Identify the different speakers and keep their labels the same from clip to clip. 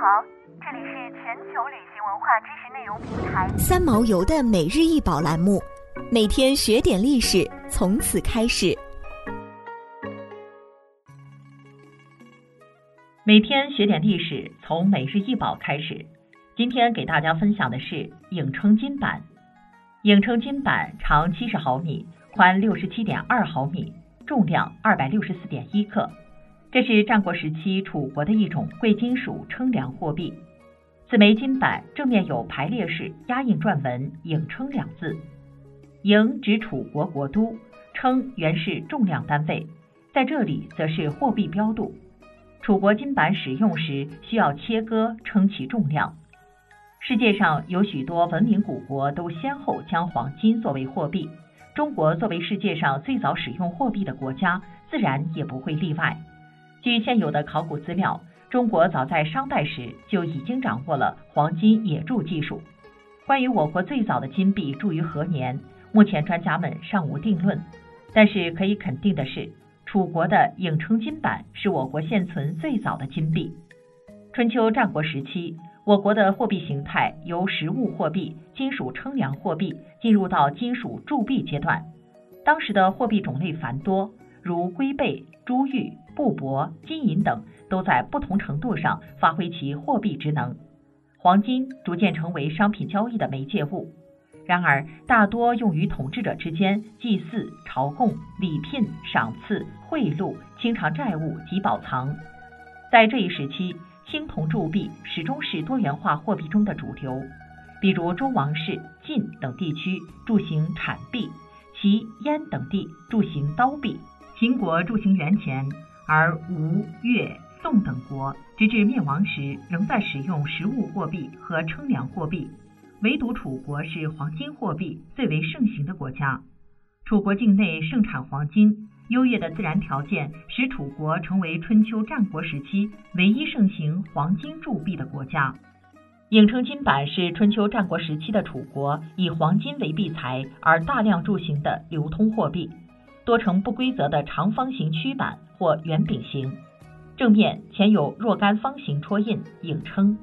Speaker 1: 好，这里是全球旅行文化知识内容平台
Speaker 2: 三毛游的每日一宝栏目，每天学点历史，从此开始。
Speaker 3: 每天学点历史，从每日一宝开始。今天给大家分享的是影称金版。影称金版长七十毫米，宽六十七点二毫米，重量二百六十四点一克。这是战国时期楚国的一种贵金属称量货币。此枚金板正面有排列式压印篆文“颍称”两字，颍指楚国国都，称原是重量单位，在这里则是货币标度。楚国金板使用时需要切割称其重量。世界上有许多文明古国都先后将黄金作为货币，中国作为世界上最早使用货币的国家，自然也不会例外。据现有的考古资料，中国早在商代时就已经掌握了黄金冶铸技术。关于我国最早的金币铸于何年，目前专家们尚无定论。但是可以肯定的是，楚国的颍称金版是我国现存最早的金币。春秋战国时期，我国的货币形态由实物货币、金属称量货币进入到金属铸币阶段。当时的货币种类繁多，如龟背、珠玉。布帛、金银等都在不同程度上发挥其货币职能，黄金逐渐成为商品交易的媒介物。然而，大多用于统治者之间祭祀、朝贡、礼聘、赏赐、贿赂、清偿债务及保藏。在这一时期，青铜铸币始终是多元化货币中的主流。比如，周王室、晋等地区铸行铲币，齐、燕等地铸行刀币，秦国铸行元钱。而吴、越、宋等国直至灭亡时，仍在使用实物货币和称量货币，唯独楚国是黄金货币最为盛行的国家。楚国境内盛产黄金，优越的自然条件使楚国成为春秋战国时期唯一盛行黄金铸币的国家。颍称金板是春秋战国时期的楚国以黄金为币材而大量铸行的流通货币。多呈不规则的长方形曲板或圆饼形，正面前有若干方形戳印，影称。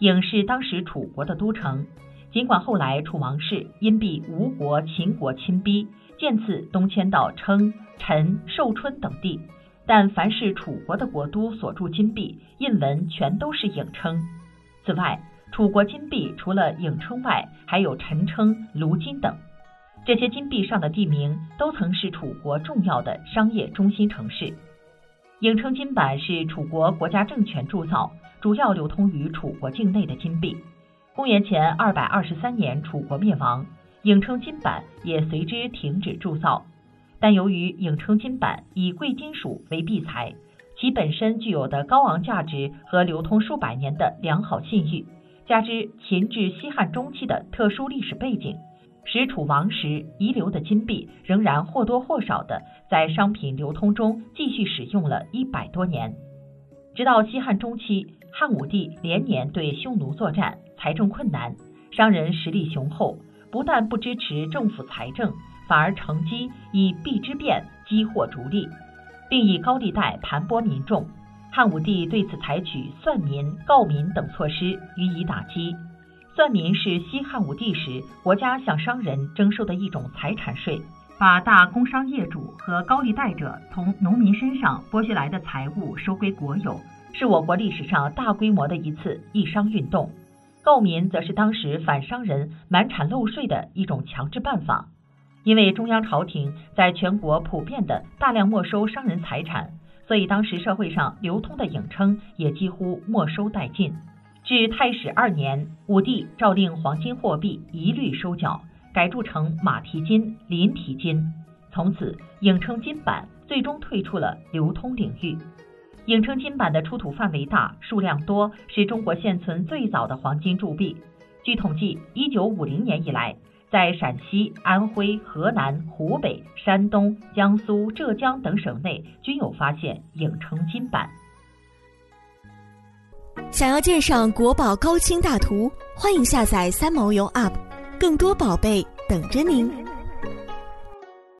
Speaker 3: 影是当时楚国的都城。尽管后来楚王室因避吴国、秦国侵逼，渐次东迁到称、陈、寿春等地，但凡是楚国的国都所铸金币，印文全都是影称。此外，楚国金币除了影称外，还有陈称、卢金等。这些金币上的地名都曾是楚国重要的商业中心城市。颍称金板是楚国国家政权铸造，主要流通于楚国境内的金币。公元前二百二十三年，楚国灭亡，颍称金板也随之停止铸造。但由于颍称金板以贵金属为币材，其本身具有的高昂价值和流通数百年的良好信誉，加之秦至西汉中期的特殊历史背景。使楚王时遗留的金币仍然或多或少的在商品流通中继续使用了一百多年，直到西汉中期，汉武帝连年对匈奴作战，财政困难，商人实力雄厚，不但不支持政府财政，反而乘机以币之变激获逐利，并以高利贷盘剥民众。汉武帝对此采取算民、告民等措施予以打击。算民是西汉武帝时国家向商人征收的一种财产税，把大工商业主和高利贷者从农民身上剥削来的财物收归国有，是我国历史上大规模的一次义商运动。告民则是当时反商人满产漏税的一种强制办法。因为中央朝廷在全国普遍的大量没收商人财产，所以当时社会上流通的影称也几乎没收殆尽。至太史二年，武帝诏令黄金货币一律收缴，改铸成马蹄金、麟蹄金。从此，颍称金板最终退出了流通领域。颍称金板的出土范围大、数量多，是中国现存最早的黄金铸币。据统计，一九五零年以来，在陕西、安徽、河南、湖北、山东、江苏、浙江等省内均有发现颍称金板。
Speaker 2: 想要鉴赏国宝高清大图，欢迎下载三毛游 UP，更多宝贝等着您。